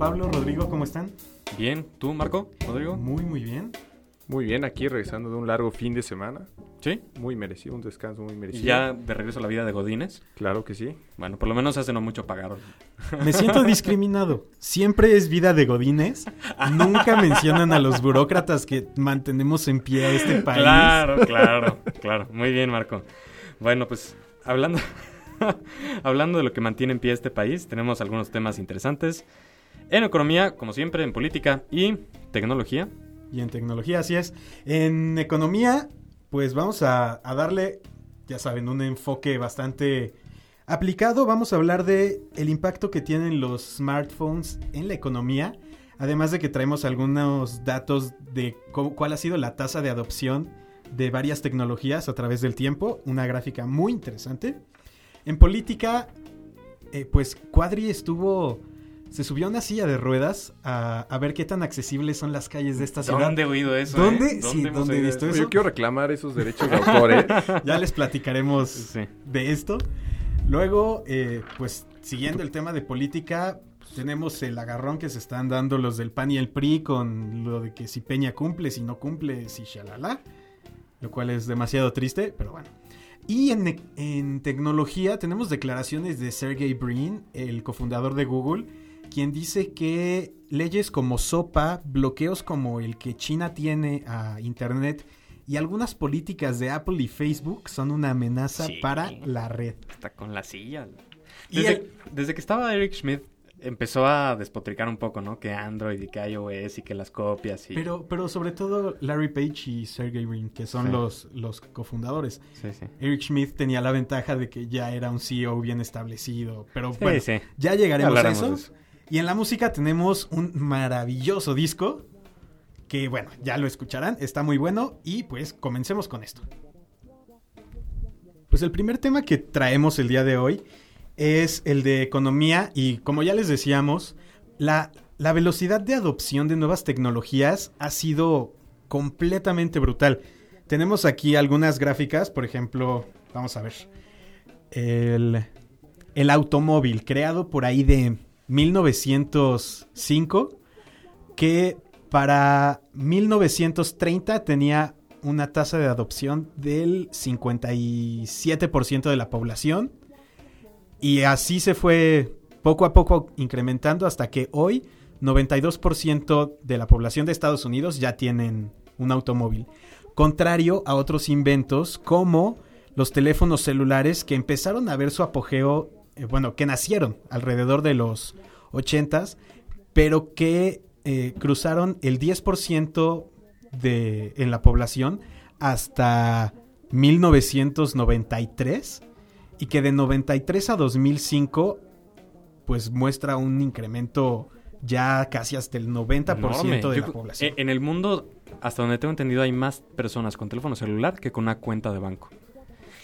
Pablo, Rodrigo, ¿cómo están? Bien, ¿tú, Marco? ¿Rodrigo? Muy, muy bien. Muy bien, aquí regresando de un largo fin de semana. ¿Sí? Muy merecido, un descanso muy merecido. ¿Y ya de regreso a la vida de Godines? Claro que sí. Bueno, por lo menos hace no mucho pagaron. Me siento discriminado. Siempre es vida de Godines. Nunca mencionan a los burócratas que mantenemos en pie a este país. Claro, claro, claro. Muy bien, Marco. Bueno, pues hablando, hablando de lo que mantiene en pie este país, tenemos algunos temas interesantes. En economía, como siempre, en política y tecnología. Y en tecnología, así es. En economía, pues vamos a, darle, ya saben, un enfoque bastante aplicado. Vamos a hablar de el impacto que tienen los smartphones en la economía. Además de que traemos algunos datos de cuál ha sido la tasa de adopción de varias tecnologías a través del tiempo. Una gráfica muy interesante. En política, eh, pues Cuadri estuvo... Se subió a una silla de ruedas a, a ver qué tan accesibles son las calles de esta ciudad. ¿Dónde he oído eso? ¿Dónde? eh? Sí, hemos ¿dónde he visto eso? eso? Yo quiero reclamar esos derechos de autor, ¿eh? Ya les platicaremos Sí. de esto. Luego, eh, pues siguiendo el tema de política, tenemos el agarrón que se están dando los del PAN y el PRI con lo de que si Peña cumple, si no cumple, si shalala. Lo cual es demasiado triste, pero bueno. Y en, en tecnología tenemos declaraciones de Sergey Brin, el cofundador de Google, quien dice que leyes como SOPA, bloqueos como el que China tiene a Internet y algunas políticas de Apple y Facebook son una amenaza Sí. para la red. Está con la silla. Y Desde, el- desde que estaba Eric Schmidt, empezó a despotricar un poco, ¿no? Que Android y que iOS y que las copias y... Pero, pero sobre todo Larry Page y Sergey Brin, que son Sí. los, los cofundadores. Sí, sí. Eric Schmidt tenía la ventaja de que ya era un CEO bien establecido, pero bueno, ya llegaremos a eso. Y en la música tenemos un maravilloso disco que, bueno, ya lo escucharán, está muy bueno y pues comencemos con esto. Pues el primer tema que traemos el día de hoy es el de economía y como ya les decíamos, la, la velocidad de adopción de nuevas tecnologías ha sido completamente brutal. Tenemos aquí algunas gráficas, por ejemplo, vamos a ver, el, el automóvil creado por ahí de 1905 que para 1930 tenía una tasa de adopción del 57% de la población y así se fue poco a poco incrementando hasta que hoy 92% de la población de Estados Unidos ya tienen un automóvil. Contrario a otros inventos como los teléfonos celulares que empezaron a ver su apogeo, eh, bueno, que nacieron alrededor de los 80s, pero que eh, cruzaron el 10% de, en la población hasta 1993 y que de 93 a 2005 pues muestra un incremento ya casi hasta el 90% Enorme. de Yo la población. En el mundo, hasta donde tengo entendido, hay más personas con teléfono celular que con una cuenta de banco.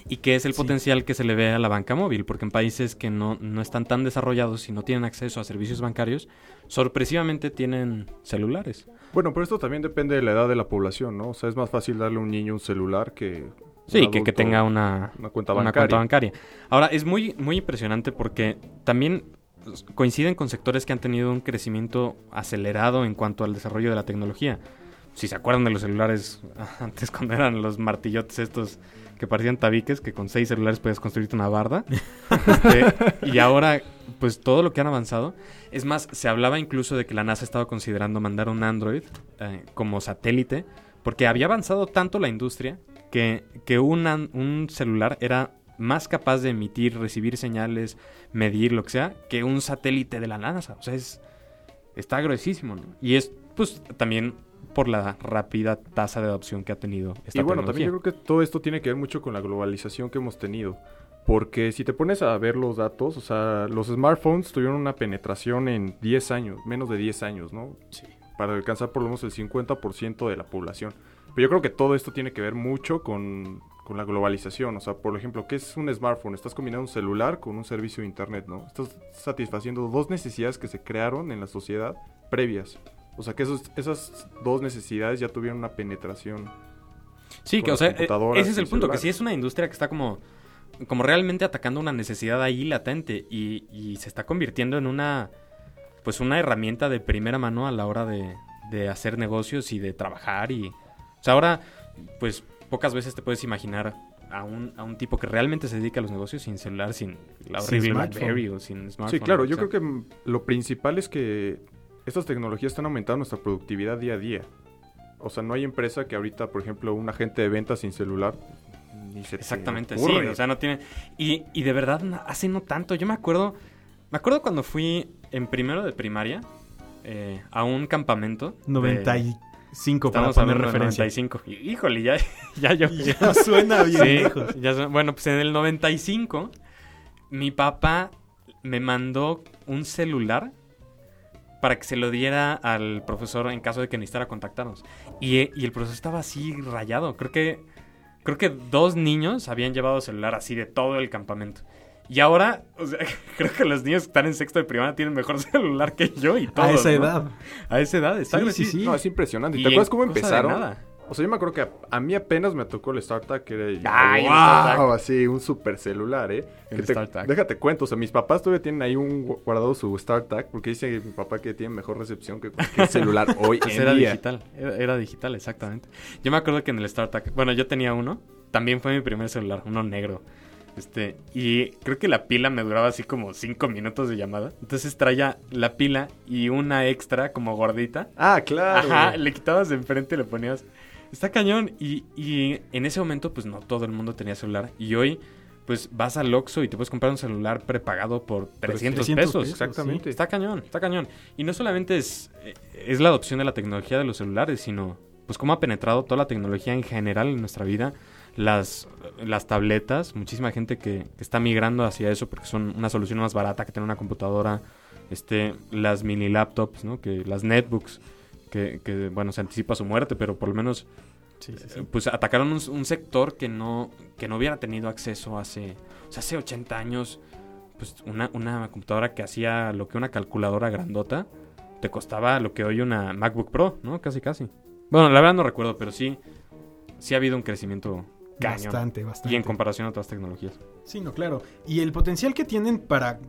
Y que es el Sí. potencial que se le ve a la banca móvil, porque en países que no, no están tan desarrollados y no tienen acceso a servicios bancarios, sorpresivamente tienen celulares. Bueno, pero esto también depende de la edad de la población, ¿no? O sea, es más fácil darle a un niño un celular que... Sí, que, que tenga una, una cuenta una bancaria. cuenta bancaria. Ahora, es muy, muy impresionante porque también coinciden con sectores que han tenido un crecimiento acelerado en cuanto al desarrollo de la tecnología. Si se acuerdan de los celulares antes cuando eran los martillotes estos que parecían tabiques, que con seis celulares podías construirte una barda. Este, y ahora, pues todo lo que han avanzado. Es más, se hablaba incluso de que la NASA estaba considerando mandar un Android eh, como satélite, porque había avanzado tanto la industria que, que un, un celular era más capaz de emitir, recibir señales, medir lo que sea, que un satélite de la NASA. O sea, es, está gruesísimo, ¿no? Y es, pues, también por la rápida tasa de adopción que ha tenido esta Y bueno, tecnología. también yo creo que todo esto tiene que ver mucho con la globalización que hemos tenido. Porque si te pones a ver los datos, o sea, los smartphones tuvieron una penetración en 10 años, menos de 10 años, ¿no? Sí. Para alcanzar por lo menos el 50% de la población. Pero yo creo que todo esto tiene que ver mucho con, con la globalización. O sea, por ejemplo, ¿qué es un smartphone? Estás combinando un celular con un servicio de internet, ¿no? Estás satisfaciendo dos necesidades que se crearon en la sociedad previas. O sea, que esos, esas dos necesidades ya tuvieron una penetración. Sí, que o sea, eh, ese es el punto, que sí es una industria que está como, como realmente atacando una necesidad ahí latente y, y se está convirtiendo en una pues una herramienta de primera mano a la hora de, de hacer negocios y de trabajar y... O sea, ahora, pues pocas veces te puedes imaginar a un, a un tipo que realmente se dedica a los negocios sin celular, sin la Sin horrible smartphone. BlackBerry o sin smartphone. Sí, claro, o yo sea, creo que lo principal es que estas tecnologías están aumentando nuestra productividad día a día. O sea, no hay empresa que ahorita, por ejemplo, un agente de ventas sin celular ni se te Exactamente, sí. O sea, no tiene... Y, y de verdad, no- hace no tanto. Yo me acuerdo... Me acuerdo cuando fui en primero de primaria eh, a un campamento. de- 95 para Estamos poner hablando de referencia. 95. Y- Híjole, ya, ya yo... Ya suena bien Sí, lejos. ya bueno, pues en el 95 mi papá me mandó un celular para que se lo diera al profesor en caso de que necesitara contactarnos. Y, eh, y el profesor estaba así rayado. Creo que creo que dos niños habían llevado celular así de todo el campamento. Y ahora, o sea, creo que los niños que están en sexto de primaria tienen mejor celular que yo y todo. A esa edad. A esa edad, está Sí, sí, sí. No, es impresionante. ¿Y te acuerdas cómo empezaron? nada. O sea, yo me acuerdo que a, a mí apenas me tocó el StarTAC, que era Ay, wow, StarTAC. así, un super celular, ¿eh? El Que te- StarTAC. déjate cuento, o sea, mis papás todavía tienen ahí un gu- guardado su StarTAC, porque dice mi papá que tiene mejor recepción que cualquier celular hoy Pues en era día. digital, era, era digital, exactamente. Yo me acuerdo que en el StarTAC, bueno, yo tenía uno, también fue mi primer celular, uno negro. Este, y creo que la pila me duraba así como 5 minutos de llamada. Entonces traía la pila y una extra como gordita. Ah, claro. Ajá, le quitabas de enfrente y le ponías. Está cañón. Y, y en ese momento, pues no todo el mundo tenía celular. Y hoy, pues vas al Oxxo y te puedes comprar un celular prepagado por 300, 300 pesos. pesos, Exactamente. Está cañón, está cañón. Y no solamente es, eh, es la adopción de la tecnología de los celulares, sino pues cómo ha penetrado toda la tecnología en general en nuestra vida. Las, las tabletas, muchísima gente que, que está migrando hacia eso porque son una solución más barata que tener una computadora. Este, las mini laptops, ¿no? Que las netbooks, que, que, bueno, se anticipa su muerte, pero por lo menos Sí, sí, eh, sí. pues atacaron un, un sector que no, que no hubiera tenido acceso hace, o sea, hace 80 años, pues una, una computadora que hacía lo que una calculadora grandota, te costaba lo que hoy una MacBook Pro, ¿no? Casi, casi. Bueno, la verdad no recuerdo, pero sí, sí ha habido un crecimiento cañón. Bastante, bastante. Y en comparación a otras tecnologías. Sí, no, claro. Y el potencial que tienen para,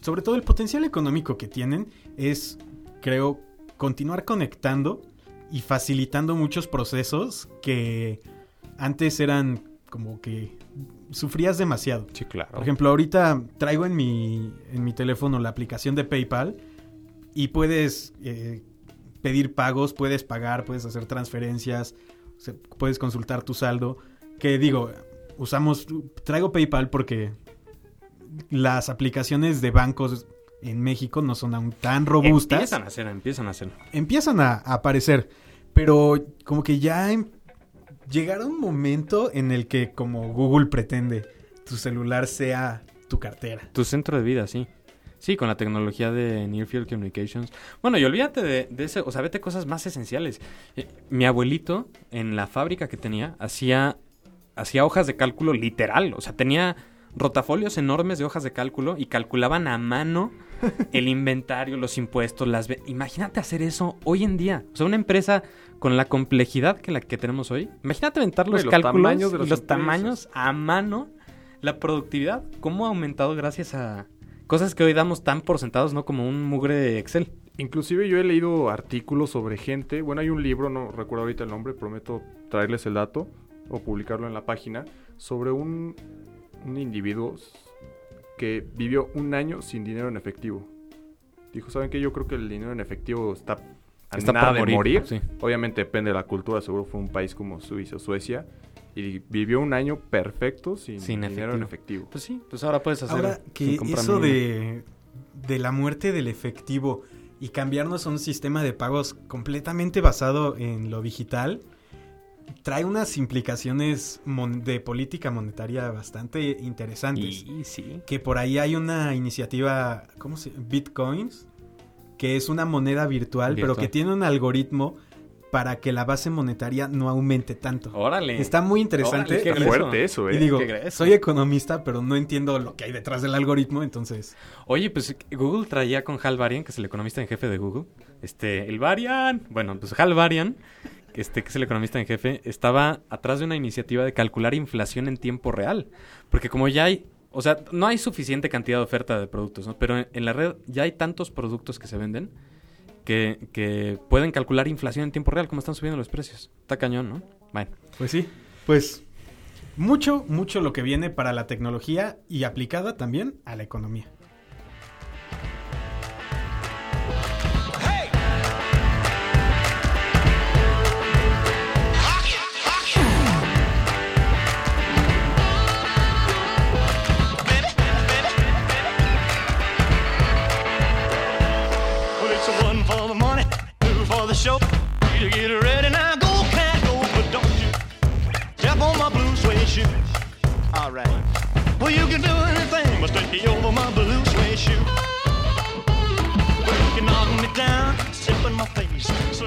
sobre todo el potencial económico que tienen es, creo, continuar conectando y facilitando muchos procesos que antes eran como que sufrías demasiado. Sí, claro. Por ejemplo, ahorita traigo en mi, en mi teléfono la aplicación de PayPal y puedes eh, pedir pagos, puedes pagar, puedes hacer transferencias, puedes consultar tu saldo. Que digo, usamos, traigo PayPal porque las aplicaciones de bancos en México no son aún tan robustas Empiezan a hacer, empiezan a hacer. empiezan a, a aparecer, pero como que ya em- llegará un momento en el que como Google pretende, tu celular sea tu cartera. Tu centro de vida, sí. Sí, con la tecnología de Near Field Communications. Bueno, y olvídate de, de ese, o sea, vete cosas más esenciales. Eh, mi abuelito, en la fábrica que tenía, hacía, hacía hojas de cálculo literal. O sea, tenía rotafolios enormes de hojas de cálculo y calculaban a mano el inventario, los impuestos, las... Imagínate hacer eso hoy en día. O sea, una empresa con la complejidad que la que tenemos hoy. Imagínate aventar los, los cálculos tamaños de y las los empresas. tamaños a mano. La productividad, ¿cómo ha aumentado gracias a cosas que hoy damos tan por sentados, no como un mugre de Excel? Inclusive yo he leído artículos sobre gente, bueno, hay un libro, no recuerdo ahorita el nombre, prometo traerles el dato o publicarlo en la página, sobre un, un individuo que vivió un año sin dinero en efectivo. Dijo, ¿saben qué? Yo creo que el dinero en efectivo está a Está nada por de morir, morir. sí. Obviamente depende de la cultura, seguro fue un país como Suiza o Suecia. Y vivió un año perfecto sin, Sin dinero en efectivo. Pues sí, pues ahora puedes hacer... Ahora que eso de, de la muerte del efectivo y cambiarnos a un sistema de pagos completamente basado en lo digital, trae unas implicaciones mon- de política monetaria bastante interesantes. Y sí. que por ahí hay una iniciativa, ¿cómo se Bitcoins, que es una moneda virtual, pero que tiene un algoritmo para que la base monetaria no aumente tanto. Órale. Está muy interesante. Órale, qué fuerte eso, ¿eh? y digo, soy economista, pero no entiendo lo que hay detrás del algoritmo, entonces... Oye, pues Google traía con Hal Varian, que es el economista en jefe de Google, este, el Varian, bueno, pues Hal Varian, este, que es el economista en jefe, estaba atrás de una iniciativa de calcular inflación en tiempo real, porque como ya hay O sea, no hay suficiente cantidad de oferta de productos, ¿no? Pero en, en la red ya hay tantos productos que se venden que, que pueden calcular inflación en tiempo real, como están subiendo los precios. Está cañón, ¿no? Bueno. Pues sí, pues mucho, mucho lo que viene para la tecnología y aplicada también a la economía.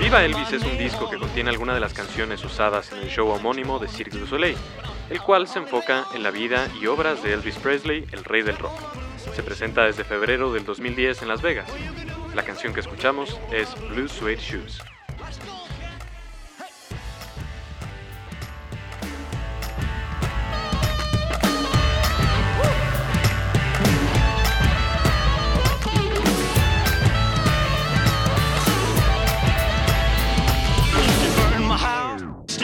Viva Elvis es un disco que on contiene algunas de las canciones usadas en el show homónimo de Cirque du Soleil, el cual se enfoca en la vida y obras de Elvis Presley, el rey del rock. Se presenta desde febrero del 2010 en Las Vegas. La canción que escuchamos es Blue Suede Shoes.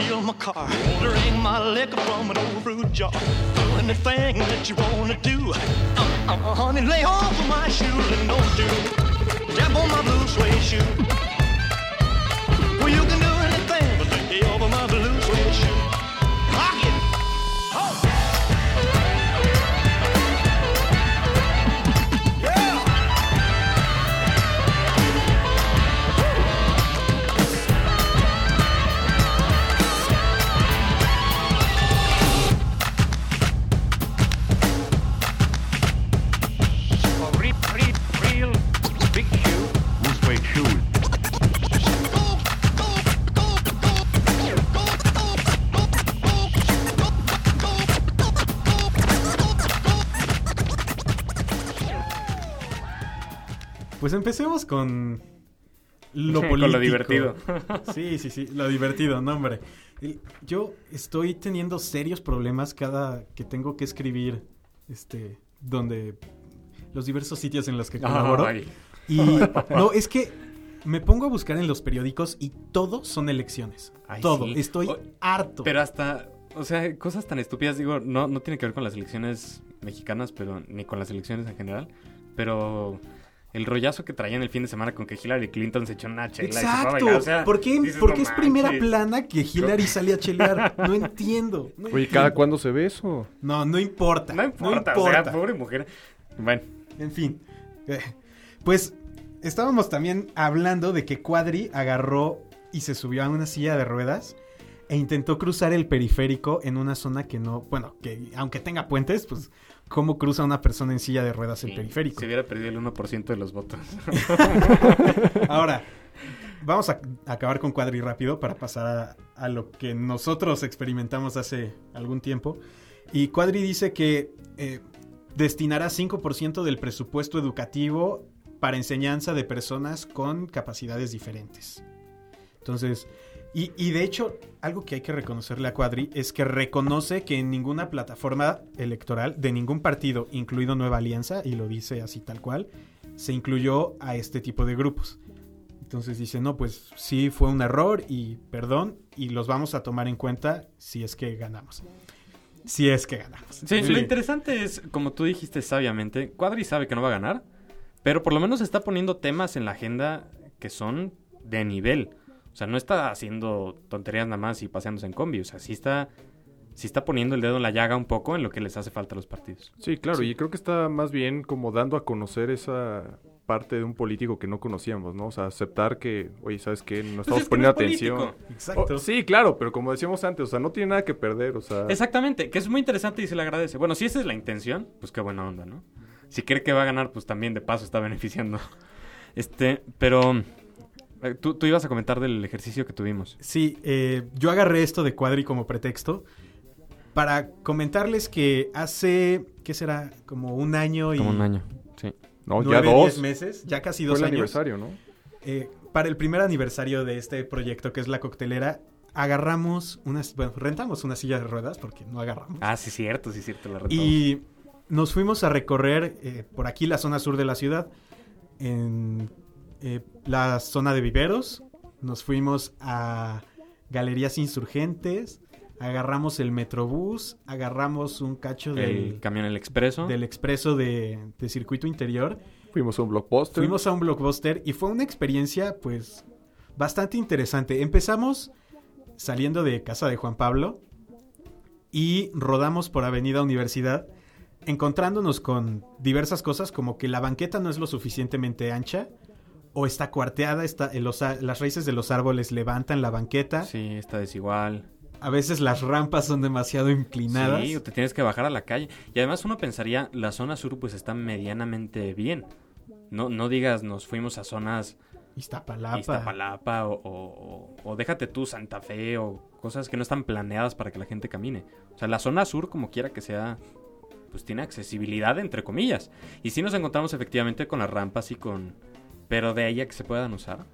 Steal my car, drink my liquor from an old fruit jar. Do anything that you wanna do. Uh, uh, honey, lay off of my shoes and don't do. Step on my blue suede shoe. Empecemos con lo Con político. lo divertido. Sí, sí, sí, lo divertido, no, hombre. Yo estoy teniendo serios problemas cada que tengo que escribir, este, donde los diversos sitios en los que colaboro. Ay. Y no, es que me pongo a buscar en los periódicos y todo son elecciones. Ay, todo. sí. Estoy O- harto. Pero hasta, o sea, cosas tan estúpidas, digo, no, no tiene que ver con las elecciones mexicanas, pero ni con las elecciones en general, pero el rollazo que traían el fin de semana con que Hillary Clinton se echó una chela y se fue a Exacto. bailar, o sea, ¿Por qué, dices, por "No qué es primera manches". plana que Hillary sale a chelear? No entiendo. no Oye, ¿cada cuándo se ve eso? No, no importa. No importa, o sea, pobre mujer. Bueno, En fin. Eh, Pues estábamos también hablando de que Cuadri agarró y se subió a una silla de ruedas e intentó cruzar el periférico en una zona que no, bueno, que aunque tenga puentes, pues cómo cruza una persona en silla de ruedas el sí, periférico. Se hubiera perdido el 1% de los votos. Ahora, vamos a acabar con Cuadri rápido para pasar a, a lo que nosotros experimentamos hace algún tiempo. Y Cuadri dice que eh, destinará 5% del presupuesto educativo para enseñanza de personas con capacidades diferentes. Entonces, y, y de hecho, algo que hay que reconocerle a Cuadri es que reconoce que en ninguna plataforma electoral de ningún partido, incluido Nueva Alianza, y lo dice así tal cual, se incluyó a este tipo de grupos. Entonces dice, no, pues sí fue un error y perdón, y los vamos a tomar en cuenta si es que ganamos. Si es que ganamos. Sí, Sí. lo interesante es, como tú dijiste sabiamente, Cuadri sabe que no va a ganar, pero por lo menos está poniendo temas en la agenda que son de nivel. O sea, no está haciendo tonterías nada más y paseándose en combi. O sea, sí está, sí está poniendo el dedo en la llaga un poco en lo que les hace falta a los partidos. Sí, claro, y creo que está más bien como dando a conocer esa parte de un político que no conocíamos, ¿no? O sea, aceptar que, oye, ¿sabes qué? No estamos Pues es que poniendo no es atención. político. Exacto. Oh, sí, claro, pero como decíamos antes, o sea, no tiene nada que perder, o sea... Exactamente, que es muy interesante y se le agradece. Bueno, si esa es la intención, pues qué buena onda, ¿no? Si cree que va a ganar, pues también de paso está beneficiando. Este, pero tú, tú ibas a comentar del ejercicio que tuvimos. Sí, eh, yo agarré esto de Cuadri como pretexto para comentarles que hace, ¿qué será? Como un año y Como un año, sí. No, ya dos. diez meses, ya casi Fue dos el años. aniversario, ¿no? Eh, para el primer aniversario de este proyecto que es la coctelera, agarramos unas, bueno, rentamos una silla de ruedas porque no agarramos. Ah, sí, cierto, sí, cierto, la retamos. y nos fuimos a recorrer eh, por aquí la zona sur de la ciudad, en eh, la zona de viveros. Nos fuimos a Galerías Insurgentes, agarramos el Metrobús, agarramos un cacho El del, camión El Expreso. del expreso de, de circuito interior. Fuimos a un blockbuster. Fuimos a un blockbuster y fue una experiencia, pues, bastante interesante. Empezamos saliendo de casa de Juan Pablo y rodamos por Avenida Universidad, encontrándonos con diversas cosas, como que la banqueta no es lo suficientemente ancha, o está cuarteada, está, en los las raíces de los árboles levantan la banqueta, Sí, está desigual. a veces las rampas son demasiado inclinadas. Sí, o te tienes que bajar a la calle. Y además uno pensaría, la zona sur pues está medianamente bien. No, no digas, nos fuimos a zonas Iztapalapa. Iztapalapa o, o- o- o déjate tú Santa Fe o cosas que no están planeadas para que la gente camine. O sea, la zona sur, como quiera que sea, pues tiene accesibilidad entre comillas. Y sí nos encontramos efectivamente con las rampas y con... Pero de ahí a que se puedan usar.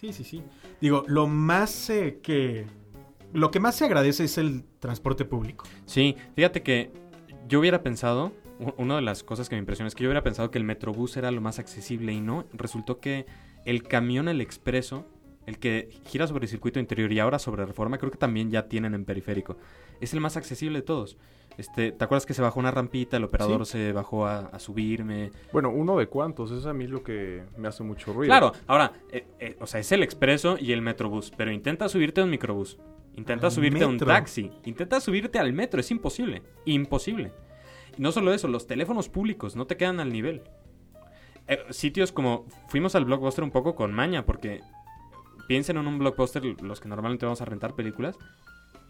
Sí, sí, sí. Digo, lo más eh, que... Lo que más se agradece es el transporte público. Sí, fíjate que yo hubiera pensado, una de las cosas que me impresiona es que yo hubiera pensado que el Metrobús era lo más accesible y no. Resultó que el camión, el expreso, el que gira sobre el circuito interior y ahora sobre reforma, creo que también ya tienen en periférico. Es el más accesible de todos. Este, ¿Te acuerdas que se bajó una rampita, el operador se bajó a, a subirme? Bueno, uno de cuántos. Es a mí lo que me hace mucho ruido. Claro, ahora, eh, eh, o sea, es el expreso y el metrobús, pero intenta subirte a un microbús, intenta Al subirte a un taxi, intenta subirte al metro, es imposible, imposible. Y no solo eso, los teléfonos públicos no te quedan al nivel. Eh, sitios como, fuimos al blockbuster un poco con maña, porque piensen en un blockbuster, los que normalmente vamos a rentar películas,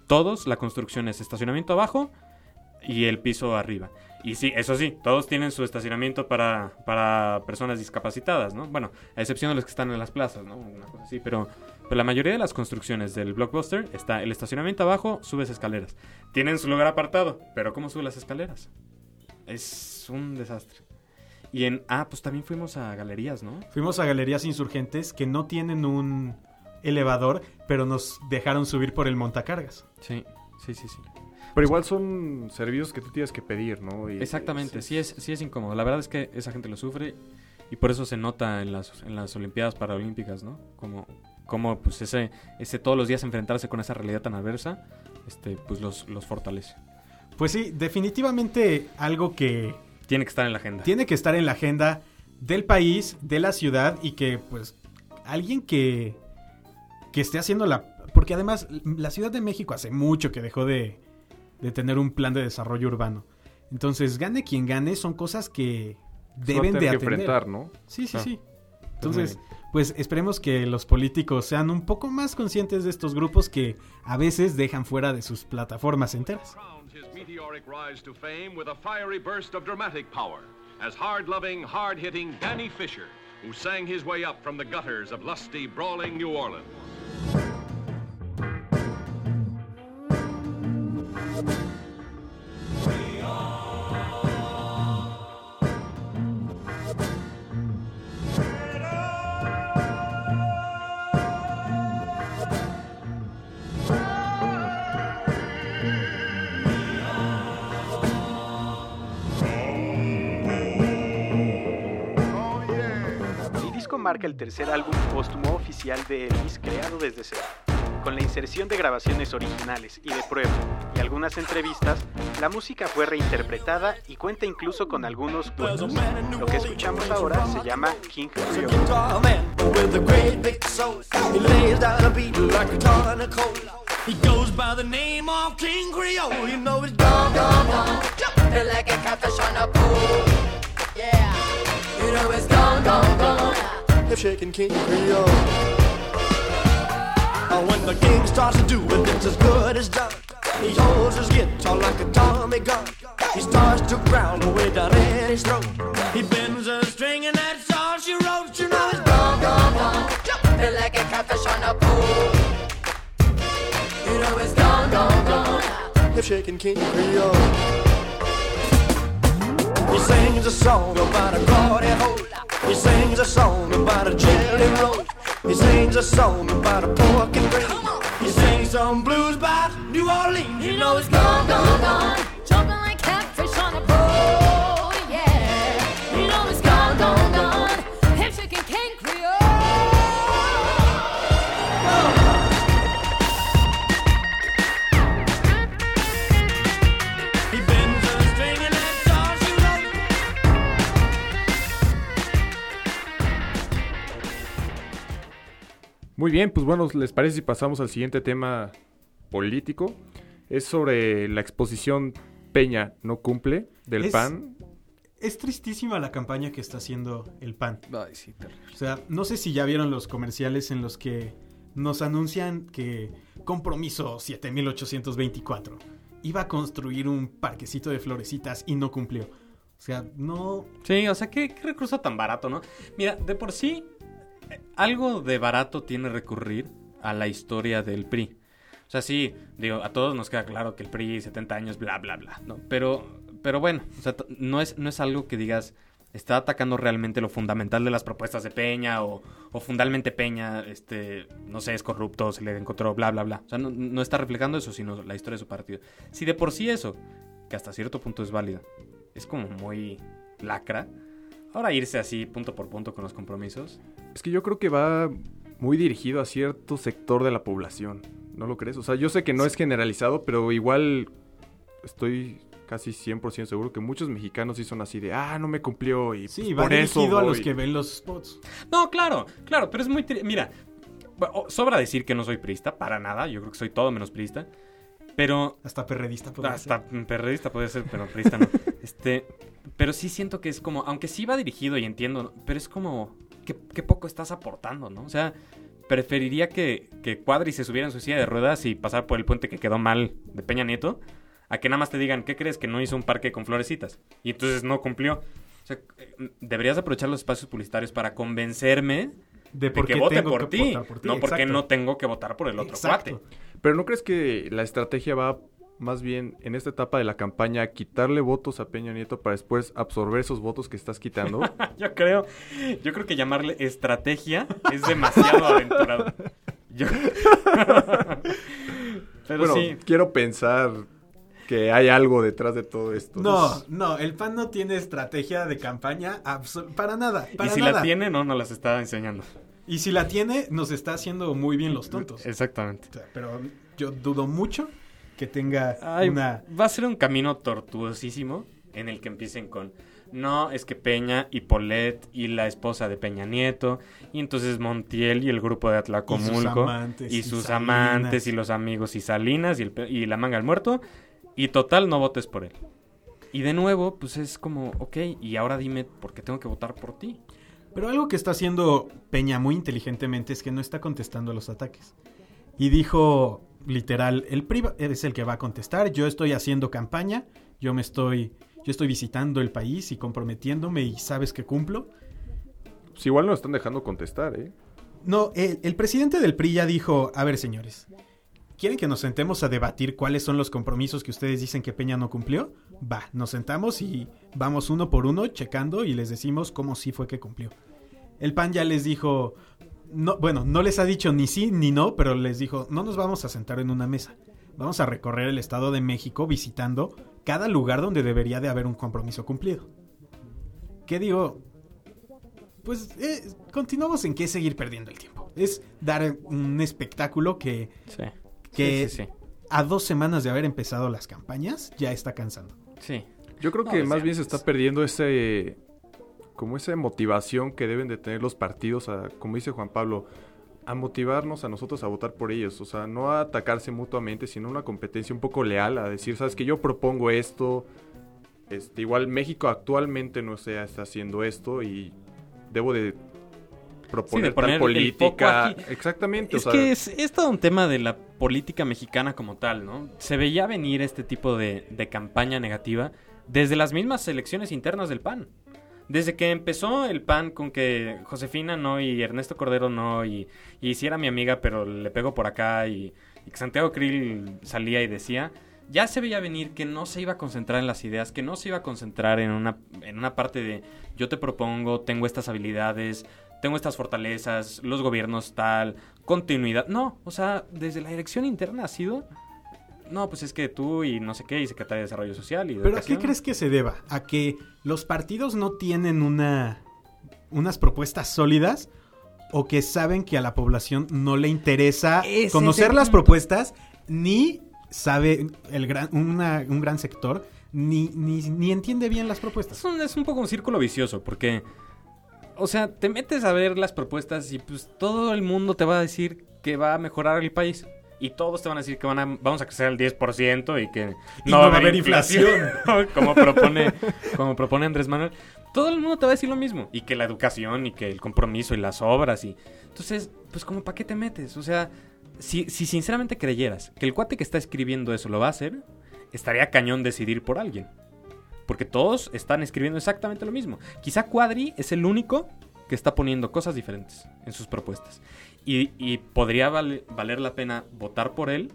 todos, la construcción es estacionamiento abajo y el piso arriba. Y sí, eso sí, todos tienen su estacionamiento para, para personas discapacitadas, ¿no? Bueno, a excepción de los que están en las plazas, ¿no? Una cosa así, pero, pero la mayoría de las construcciones del blockbuster está el estacionamiento abajo, subes escaleras. Tienen su lugar apartado, pero ¿cómo subes las escaleras? Es un desastre. Y en... Ah, pues también fuimos a galerías, ¿no? Fuimos a galerías insurgentes que no tienen un elevador, pero nos dejaron subir por el montacargas. Sí, sí, sí, sí. Pero igual son servicios que tú tienes que pedir, ¿no? Y- Exactamente, sí, sí es, sí es incómodo. La verdad es que esa gente lo sufre y por eso se nota en las, en las Olimpiadas Paralímpicas, ¿no? Como, como pues ese, ese todos los días enfrentarse con esa realidad tan adversa, este, pues los, los fortalece. Pues sí, definitivamente algo que Tiene que estar en la agenda. tiene que estar en la agenda del país, de la ciudad y que pues alguien que que esté haciendo la porque además la Ciudad de México hace mucho que dejó de, de tener un plan de desarrollo urbano. Entonces, gane quien gane, son cosas que deben de tener que atender. enfrentar, ¿no? Sí, sí, Ah. sí. Pues Entonces, pues esperemos que los políticos sean un poco más conscientes de estos grupos que a veces dejan fuera de sus plataformas enteras. crowned his meteoric rise to fame with a fiery burst of dramatic power as hard-loving, hard-hitting Danny Fisher, who sang his way up from the gutters of lusty, brawling New Orleans. Marca el tercer álbum póstumo oficial de Elvis creado desde cero. Con la inserción de grabaciones originales y de prueba y algunas entrevistas, la música fue reinterpretada y cuenta incluso con algunos cuentos. Lo que escuchamos ahora se llama King Creole. King Creole. Yeah. You know he's gone, gone, gone. Hip shaking King Creole. When the king starts to do it, it's as good as done. He holds his guitar like a Tommy gun. He starts to growl away down in his throat. He bends a string and that's all she wrote. You know it's gone, gone, gone. Feel like a catfish on a pole. You know it's gone, gone, gone. Hip shaking King Creole. He sings a song about a glory hole. He sings a song about a jelly roll. He sings a song about a pork and gravy. He sings some blues about New Orleans. You know it's gone, gone, gone. Muy bien, pues bueno, ¿les parece si pasamos al siguiente tema político? Es sobre la exposición Peña no cumple del Es- PAN. Es tristísima la campaña que está haciendo el PAN. Ay, sí, terrible. O sea, no sé si ya vieron los comerciales en los que nos anuncian que compromiso 7824 iba a construir un parquecito de florecitas y no cumplió. O sea, no... Sí, o sea, ¿qué, qué recurso tan barato, ¿no? Mira, de por sí, algo de barato tiene recurrir a la historia del PRI. O sea, sí, digo, a todos nos queda claro que el PRI, 70 años, bla, bla, bla, ¿no? Pero, pero bueno, o sea, no es, no es algo que digas, está atacando realmente lo fundamental de las propuestas de Peña o, o fundamentalmente Peña, este, no sé, es corrupto, se le encontró, bla, bla, bla. O sea, no, no está reflejando eso, sino la historia de su partido. Si de por sí eso, que hasta cierto punto es válido, es como muy lacra. Ahora irse así punto por punto con los compromisos. Es que yo creo que va muy dirigido a cierto sector de la población. ¿No lo crees? O sea, yo sé que no es generalizado, pero igual estoy casi 100% seguro que muchos mexicanos sí son así de, ah, no me cumplió y Sí, pues, va por eso dirigido a voy". los que ven los spots. No, claro, claro, pero es muy... tri- Mira, sobra decir que no soy priista, para nada. Yo creo que soy todo menos priista. Pero Hasta perredista podría ser. Hasta perredista puede ser, pero priista no. este, pero sí siento que es como, aunque sí va dirigido y entiendo, pero es como, qué, qué poco estás aportando, ¿no? O sea, preferiría que, que Cuadri se subiera en su silla de ruedas y pasar por el puente que quedó mal de Peña Nieto, a que nada más te digan, ¿qué crees? Que no hizo un parque con florecitas. Y entonces no cumplió. O sea, eh, deberías aprovechar los espacios publicitarios para convencerme De de por que qué vote tengo por que ti, votar por ti, no porque no tengo que votar por el otro Exacto. cuate. Pero ¿no crees que la estrategia va más bien en esta etapa de la campaña quitarle votos a Peña Nieto para después absorber esos votos que estás quitando? Yo creo, yo creo que llamarle estrategia es demasiado aventurado. Yo- Pero bueno, sí, quiero pensar que hay algo detrás de todo esto. No, no, el PAN no tiene estrategia de campaña para nada. y Para si nada. la tiene, no nos las está enseñando. Y si la tiene, nos está haciendo muy bien los tontos. Exactamente. O sea, pero yo dudo mucho que tenga Ay, una... Va a ser un camino tortuosísimo en el que empiecen con no, es que Peña y Polet y la esposa de Peña Nieto y entonces Montiel y el grupo de Atlacomulco amantes, y y sus amantes y los amigos y Salinas y, el y la manga al muerto y total no votes por él. Y de nuevo, pues es como, ok, y ahora dime por qué tengo que votar por ti. Pero algo que está haciendo Peña muy inteligentemente es que no está contestando a los ataques. Y dijo, literal, el PRI es el que va a contestar, yo estoy haciendo campaña, yo me estoy, yo estoy visitando el país y comprometiéndome y sabes que cumplo. Pues igual no están dejando contestar, ¿eh? No, el, el presidente del PRI ya dijo, a ver señores, ¿quieren que nos sentemos a debatir cuáles son los compromisos que ustedes dicen que Peña no cumplió? Va, nos sentamos y vamos uno por uno checando y les decimos cómo sí fue que cumplió. El PAN ya les dijo, no, bueno, no les ha dicho ni sí ni no, pero les dijo, no nos vamos a sentar en una mesa. Vamos a recorrer el Estado de México visitando cada lugar donde debería de haber un compromiso cumplido. ¿Qué digo? Pues eh, continuamos en que es seguir perdiendo el tiempo. Es dar un espectáculo que, Sí. que sí, sí, a dos semanas de haber empezado las campañas ya está cansando. sí. Yo creo No, que más bien se está perdiendo ese como esa motivación que deben de tener los partidos a, como dice Juan Pablo, a motivarnos a nosotros a votar por ellos, o sea, no a atacarse mutuamente, sino una competencia un poco leal, a decir, sabes que yo propongo esto, este, igual México actualmente no se está haciendo esto y debo de proponer poner tal el política, foco aquí. exactamente, Es o sea, que es, es todo un tema de la política mexicana como tal, ¿no? Se veía venir este tipo de, de campaña negativa desde las mismas elecciones internas del PAN. Desde que empezó el PAN con que Josefina no y Ernesto Cordero no y, y si era mi amiga pero le pego por acá y, que Santiago Krill salía y decía, ya se veía venir que no se iba a concentrar en las ideas, que no se iba a concentrar en una, en una parte de yo te propongo, tengo estas habilidades, tengo estas fortalezas, los gobiernos tal, continuidad. No, o sea, desde la dirección interna ha sido. No, pues es que tú y no sé qué, y Secretaría de Desarrollo Social y de ¿Pero a qué crees que se deba? ¿A que los partidos no tienen una unas propuestas sólidas o que saben que a la población no le interesa Ese conocer las punto. propuestas ni sabe el gran, una- un gran sector ni, ni, ni entiende bien las propuestas? Es un, es un poco un círculo vicioso, porque o sea, te metes a ver las propuestas y pues todo el mundo te va a decir que va a mejorar el país. Y todos te van a decir que van a, vamos a crecer al 10% y que Y no va a haber inflación. como, propone, como propone Andrés Manuel. Todo el mundo te va a decir lo mismo. Y que la educación y que el compromiso y las obras. y Entonces, pues como para qué te metes. O sea, si, si sinceramente creyeras que el cuate que está escribiendo eso lo va a hacer, estaría cañón decidir por alguien. Porque todos están escribiendo exactamente lo mismo. Quizá Cuadri es el único que está poniendo cosas diferentes en sus propuestas. Y, y podría vale- valer la pena votar por él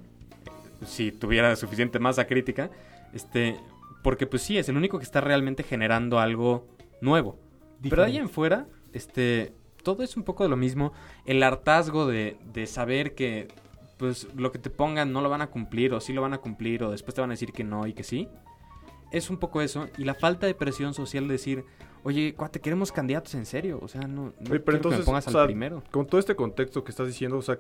si tuviera suficiente masa crítica. Este, porque pues sí, es el único que está realmente generando algo nuevo. Pero de ahí en fuera, este, todo es un poco de lo mismo. El hartazgo de, de saber que pues lo que te pongan no lo van a cumplir o sí lo van a cumplir o después te van a decir que no y que sí. Es un poco eso. Y la falta de presión social de decir, oye, cuate, queremos candidatos en serio. O sea, no, no Oye, pero que me entonces, pongas o sea, primero. con todo este contexto que estás diciendo, o sea,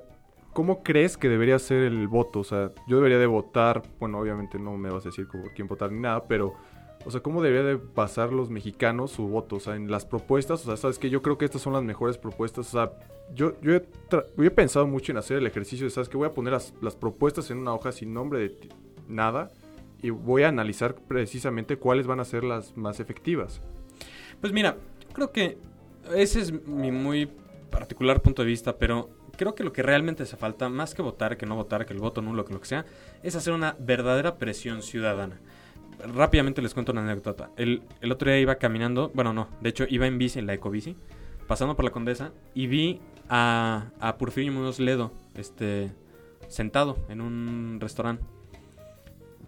¿cómo crees que debería ser el voto? O sea, yo debería de votar, bueno, obviamente no me vas a decir por quién votar ni nada, pero, o sea, ¿cómo debería de basar los mexicanos su voto? O sea, en las propuestas, o sea, sabes que yo creo que estas son las mejores propuestas, o sea, yo, yo, he, yo he pensado mucho en hacer el ejercicio de, sabes que voy a poner las, las propuestas en una hoja sin nombre de nada y voy a analizar precisamente cuáles van a ser las más efectivas. Pues mira, creo que ese es mi muy particular punto de vista, pero creo que lo que realmente hace falta, más que votar, que no votar, que el voto nulo, que lo que sea, es hacer una verdadera presión ciudadana. Rápidamente les cuento una anécdota. El, el otro día iba caminando, bueno, no, de hecho iba en bici, en la ecobici, pasando por la Condesa, y vi a, a Porfirio Muñoz Ledo, este, sentado en un restaurante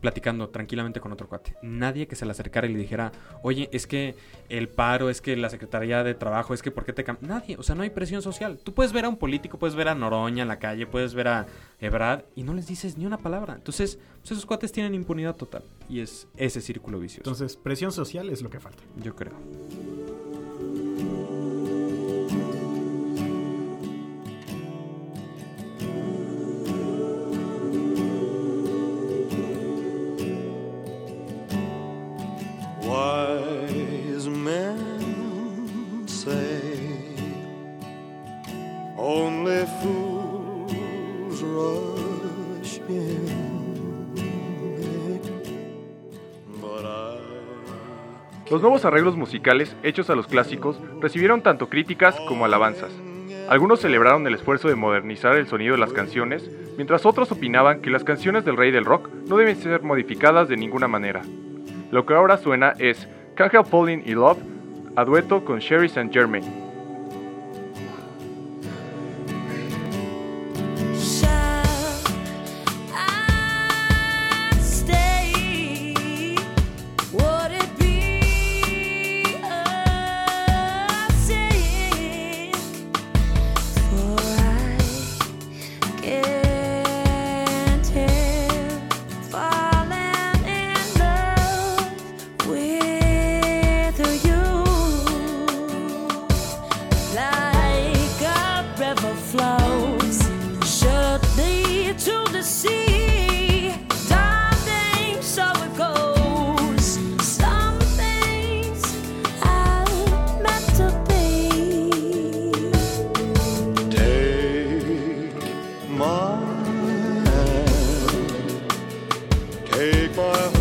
platicando tranquilamente con otro cuate. Nadie que se le acercara y le dijera, oye, es que el paro, es que la Secretaría de Trabajo, es que ¿por qué te cam-?" Nadie, o sea, no hay presión social. Tú puedes ver a un político, puedes ver a Noroña en la calle, puedes ver a Ebrard y no les dices ni una palabra. Entonces, pues esos cuates tienen impunidad total. Y es ese círculo vicioso, Entonces, presión social es lo que falta. yo creo. Los nuevos arreglos musicales hechos a los clásicos recibieron tanto críticas como alabanzas. Algunos celebraron el esfuerzo de modernizar el sonido de las canciones, mientras otros opinaban que las canciones del rey del rock no deben ser modificadas de ninguna manera. Lo que ahora suena es Can't Help Falling in Love, a dueto con Sherry St. Germain. For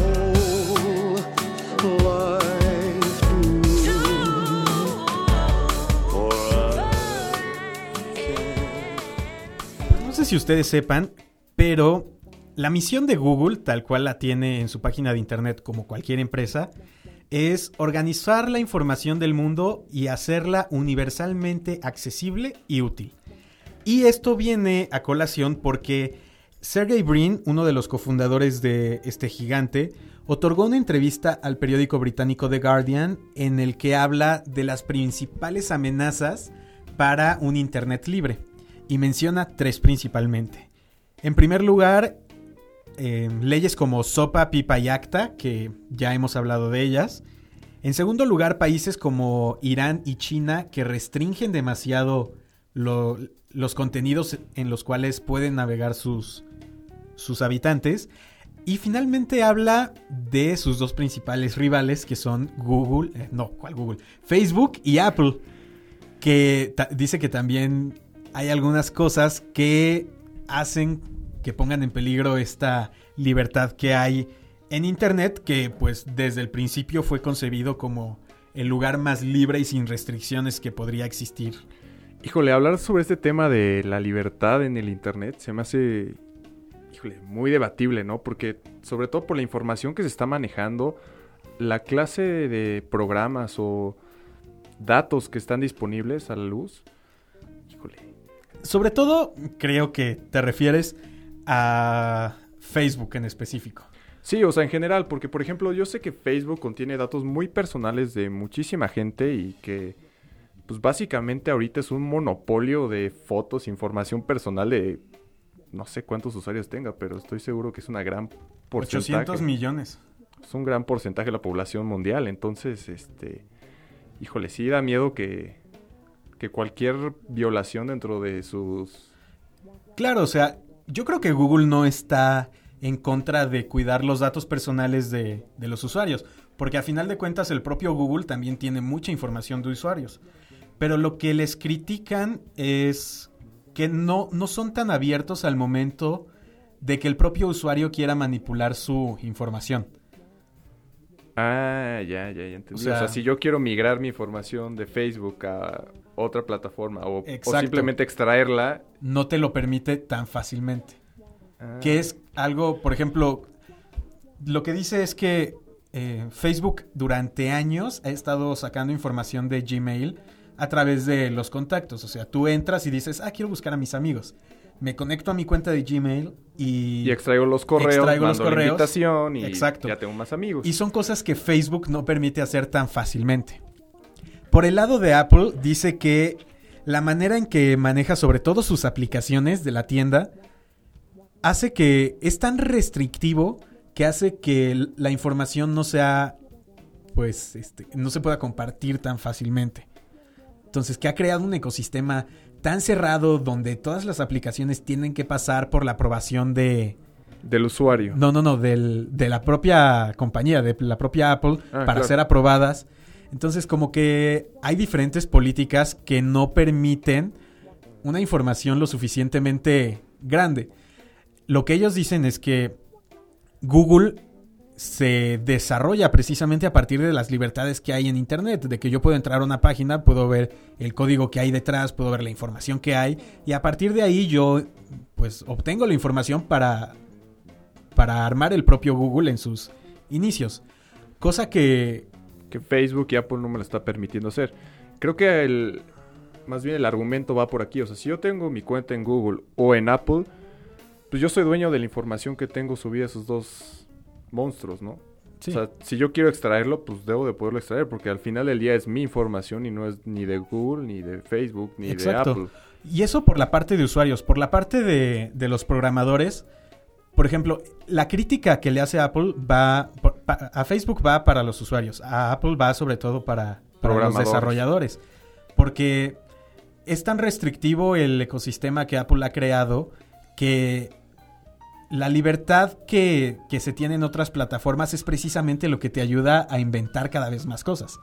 No sé si ustedes sepan, pero la misión de Google, tal cual la tiene en su página de internet como cualquier empresa, es organizar la información del mundo y hacerla universalmente accesible y útil. Y esto viene a colación porque Sergey Brin, uno de los cofundadores de este gigante, otorgó una entrevista al periódico británico The Guardian en el que habla de las principales amenazas para un Internet libre y menciona tres principalmente. En primer lugar, eh, leyes como SOPA, PIPA y ACTA, que ya hemos hablado de ellas. En segundo lugar, países como Irán y China que restringen demasiado lo- los contenidos en los cuales pueden navegar sus, sus habitantes. Y finalmente habla de sus dos principales rivales que son Google, eh, no, ¿cuál Google? Facebook y Apple. que dice que también hay algunas cosas que hacen que pongan en peligro esta libertad que hay en Internet, que pues desde el principio fue concebido como el lugar más libre y sin restricciones que podría existir. Híjole, hablar sobre este tema de la libertad en el Internet se me hace, híjole, muy debatible, ¿no? Porque sobre todo por la información que se está manejando, la clase de programas o datos que están disponibles a la luz, híjole. Sobre todo, creo que te refieres a Facebook en específico. Sí, o sea, en general, porque por ejemplo, yo sé que Facebook contiene datos muy personales de muchísima gente y que, pues básicamente ahorita es un monopolio de fotos, información personal de no sé cuántos usuarios tenga, pero estoy seguro que es una gran porcentaje. 800 millones. Es un gran porcentaje de la población mundial, entonces, este, híjole, sí da miedo que, que cualquier violación dentro de sus... Claro, o sea, yo creo que Google no está en contra de cuidar los datos personales de, de los usuarios, porque a final de cuentas el propio Google también tiene mucha información de usuarios. Pero lo que les critican es que no, no son tan abiertos al momento de que el propio usuario quiera manipular su información. Ah, ya, ya, ya entendí. O O sea- si yo quiero migrar mi información de Facebook a otra plataforma o, o simplemente extraerla... No te lo permite tan fácilmente. ah, que es algo, por ejemplo, lo que dice es que eh, Facebook durante años ha estado sacando información de Gmail a través de los contactos. O sea, tú entras y dices, ah, quiero buscar a mis amigos. Me conecto a mi cuenta de Gmail y... Y extraigo los correos, Extraigo los mando la correos. invitación y Exacto. ya tengo más amigos. Y son cosas que Facebook no permite hacer tan fácilmente. Por el lado de Apple, dice que la manera en que maneja sobre todo sus aplicaciones de la tienda hace que es tan restrictivo que hace que la información no sea, pues, este, no se pueda compartir tan fácilmente. Entonces, que ha creado un ecosistema tan cerrado donde todas las aplicaciones tienen que pasar por la aprobación de, Del usuario. no, no, no, del- de la propia compañía, de la propia Apple, Ah, para claro. ser aprobadas. Entonces, como que hay diferentes políticas que no permiten una información lo suficientemente grande. Lo que ellos dicen es que Google se desarrolla precisamente a partir de las libertades que hay en Internet, de que yo puedo entrar a una página, puedo ver el código que hay detrás, puedo ver la información que hay, y a partir de ahí yo pues obtengo la información para, para armar el propio Google en sus inicios. Cosa que que Facebook y Apple no me lo está permitiendo hacer. Creo que el más bien el argumento va por aquí, o sea, si yo tengo mi cuenta en Google o en Apple, pues yo soy dueño de la información que tengo subida a esos dos monstruos, ¿no? Sí. O sea, si yo quiero extraerlo, pues debo de poderlo extraer, porque al final del día es mi información y no es ni de Google, ni de Facebook, ni Exacto. de Apple. Y eso por la parte de usuarios. Por la parte de, de los programadores, por ejemplo, la crítica que le hace Apple va por- pa- a Facebook va para los usuarios, a Apple va sobre todo para, para los desarrolladores. Porque es tan restrictivo el ecosistema que Apple ha creado que la libertad que, que se tiene en otras plataformas es precisamente lo que te ayuda a inventar cada vez más cosas.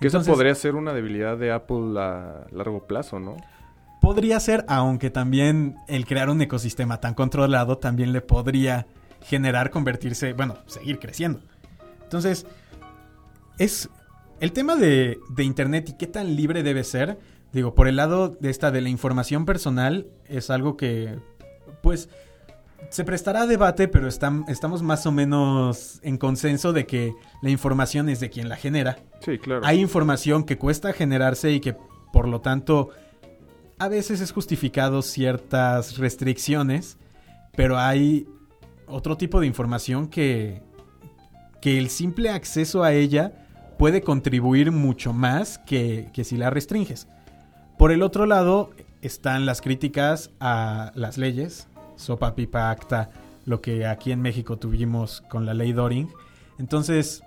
Que eso podría ser una debilidad de Apple a largo plazo, ¿no? Podría ser, aunque también el crear un ecosistema tan controlado también le podría generar convertirse, bueno, seguir creciendo. Entonces, es el tema de, de Internet y qué tan libre debe ser. Digo, por el lado de esta de la información personal, es algo que, pues, se prestará a debate, pero estam- estamos más o menos en consenso de que la información es de quien la genera. Sí, claro. Hay información que cuesta generarse y que por lo tanto a veces es justificado ciertas restricciones, pero hay otro tipo de información que, que el simple acceso a ella puede contribuir mucho más que, que si la restringes. Por el otro lado están las críticas a las leyes, Sopa, Pipa, Acta, lo que aquí en México tuvimos con la ley Doring. Entonces,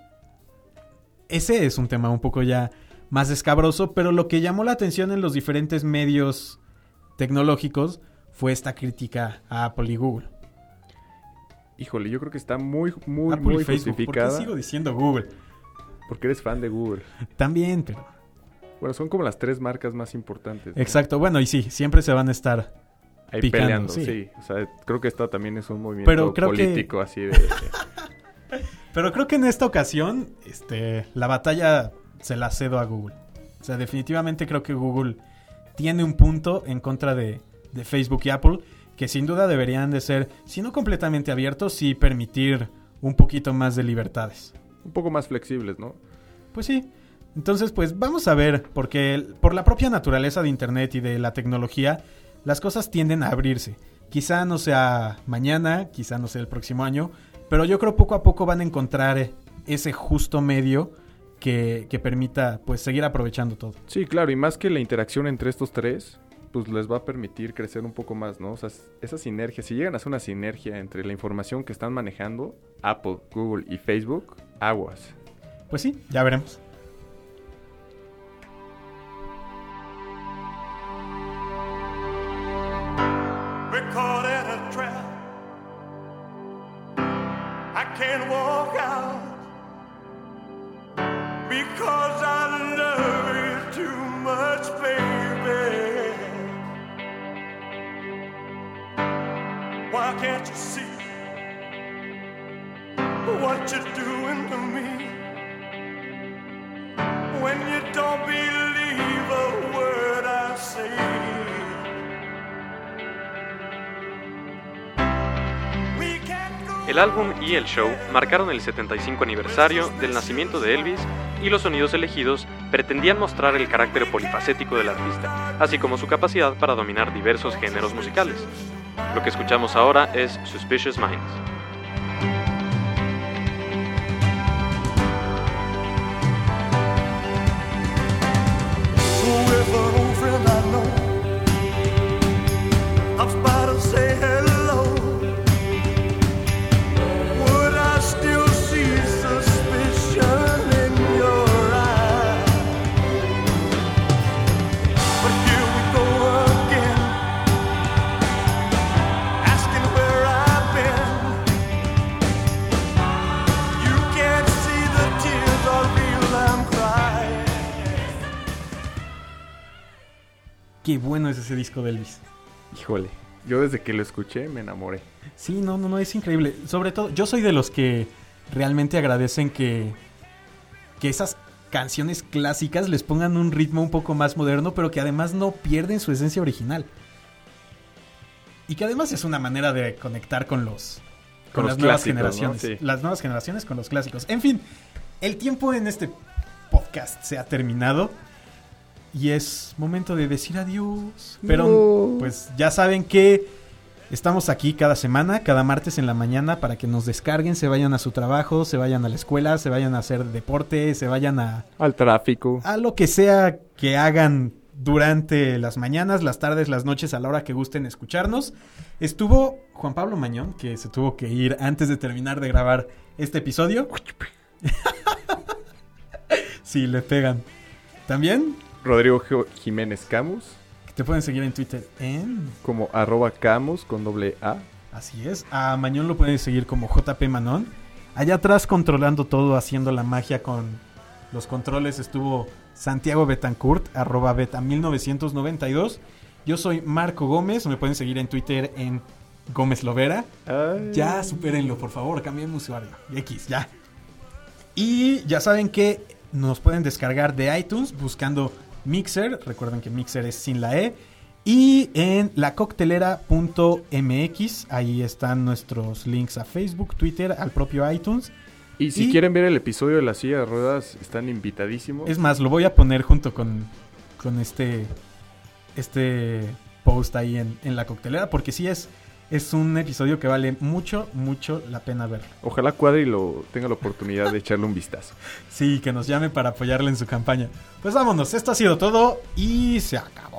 ese es un tema un poco ya más escabroso, pero lo que llamó la atención en los diferentes medios tecnológicos fue esta crítica a Apple y Google. Híjole, yo creo que está muy, muy, Apple muy y Facebook, ¿por qué sigo diciendo Google? Porque eres fan de Google. También, pero Bueno, son como las tres marcas más importantes. ¿no? Exacto, bueno, y sí, siempre se van a estar. Ahí picando, peleando, sí. sí. O sea, creo que esta también es un movimiento Pero creo que- político así de... Pero creo que en esta ocasión, este, la batalla se la cedo a Google. O sea, definitivamente creo que Google tiene un punto en contra de, de Facebook y Apple, que sin duda deberían de ser, si no completamente abiertos, sí permitir un poquito más de libertades. un poco más flexibles, ¿no? Pues sí. Entonces, pues vamos a ver, porque por la propia naturaleza de Internet y de la tecnología, las cosas tienden a abrirse. Quizá no sea mañana, quizá no sea el próximo año, pero yo creo poco a poco van a encontrar ese justo medio que, que permita pues seguir aprovechando todo. Sí, claro, y más que la interacción entre estos tres, pues les va a permitir crecer un poco más, ¿no? O sea, esa sinergia, si llegan a hacer una sinergia entre la información que están manejando Apple, Google y Facebook, aguas. Pues sí, ya veremos. I can't walk out because I love you too much, baby. Why can't you see what you're doing to me? When you don't believe El álbum y el show marcaron el 75 aniversario del nacimiento de Elvis y los sonidos elegidos pretendían mostrar el carácter polifacético del artista, así como su capacidad para dominar diversos géneros musicales. Lo que escuchamos ahora es Suspicious Minds. Qué bueno es ese disco de Elvis. Híjole, yo desde que lo escuché me enamoré. Sí, no, no, no, es increíble. Sobre todo, yo soy de los que realmente agradecen que, que esas canciones clásicas les pongan un ritmo un poco más moderno, pero que además no pierden su esencia original. Y que además es una manera de conectar con los con, Con las nuevas generaciones. ¿no? Sí. Las nuevas generaciones con los clásicos. En fin, el tiempo en este podcast se ha terminado. Y es momento de decir adiós. Pero pues ya saben que estamos aquí cada semana, cada martes en la mañana para que nos descarguen, se vayan a su trabajo, se vayan a la escuela, se vayan a hacer deporte, se vayan a, Al tráfico. a lo que sea que hagan durante las mañanas, las tardes, las noches, a la hora que gusten escucharnos. Estuvo Juan Pablo Mañón, que se tuvo que ir antes de terminar de grabar este episodio. sí, le pegan. También Rodrigo Jiménez Camus, te pueden seguir en Twitter en... como arroba Camus con doble A. Así es. A Mañón lo pueden seguir como JP Manon. Allá atrás controlando todo, haciendo la magia con los controles estuvo Santiago Betancourt, arroba beta 1992. Yo soy Marco Gómez, me pueden seguir en Twitter en Gómez Lovera. Ay. Ya, supérenlo, por favor, cambien usuario. X, ya. Y ya saben que nos pueden descargar de iTunes buscando Mixer. Recuerden que Mixer es sin la E. Y en lacoctelera.mx, ahí están nuestros links a Facebook, Twitter, al propio iTunes. Y si Y- quieren ver el episodio de la silla de ruedas, están invitadísimos. Es más, lo voy a poner junto con, con este, este post ahí en, en la coctelera, porque sí es, es un episodio que vale mucho, mucho la pena verlo. Ojalá Cuadri lo tenga la oportunidad de echarle un vistazo. Sí, que nos llame para apoyarle en su campaña. Pues vámonos, esto ha sido todo y se acabó.